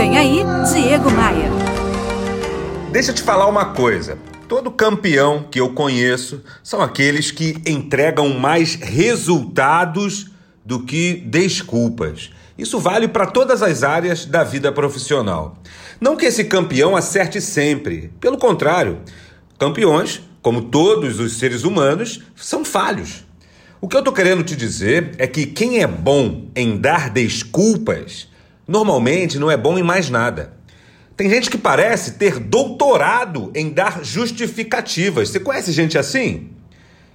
Vem aí, Diego Maia. Deixa eu te falar uma coisa. Todo campeão que eu conheço são aqueles que entregam mais resultados do que desculpas. Isso vale para todas as áreas da vida profissional. Não que esse campeão acerte sempre, pelo contrário, campeões, como todos os seres humanos, são falhos. O que eu estou querendo te dizer é que quem é bom em dar desculpas, normalmente não é bom em mais nada. Tem gente que parece ter doutorado em dar justificativas. Você conhece gente assim?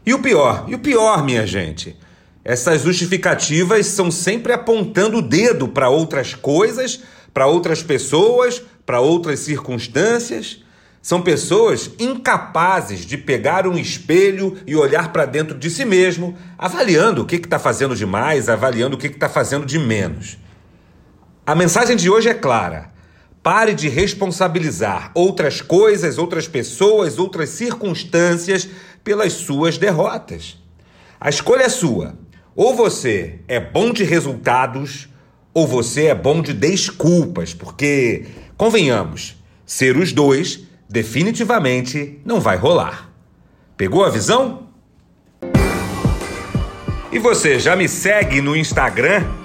E o pior, e o pior, minha gente, essas justificativas são sempre apontando o dedo para outras coisas, para outras pessoas, para outras circunstâncias. São pessoas incapazes de pegar um espelho e olhar para dentro de si mesmo, avaliando o que está fazendo de mais, avaliando o que está fazendo de menos. A mensagem de hoje é clara. Pare de responsabilizar outras coisas, outras pessoas, outras circunstâncias pelas suas derrotas. A escolha é sua. Ou você é bom de resultados, ou você é bom de desculpas, porque, convenhamos, ser os dois definitivamente não vai rolar. Pegou a visão? E você já me segue no Instagram?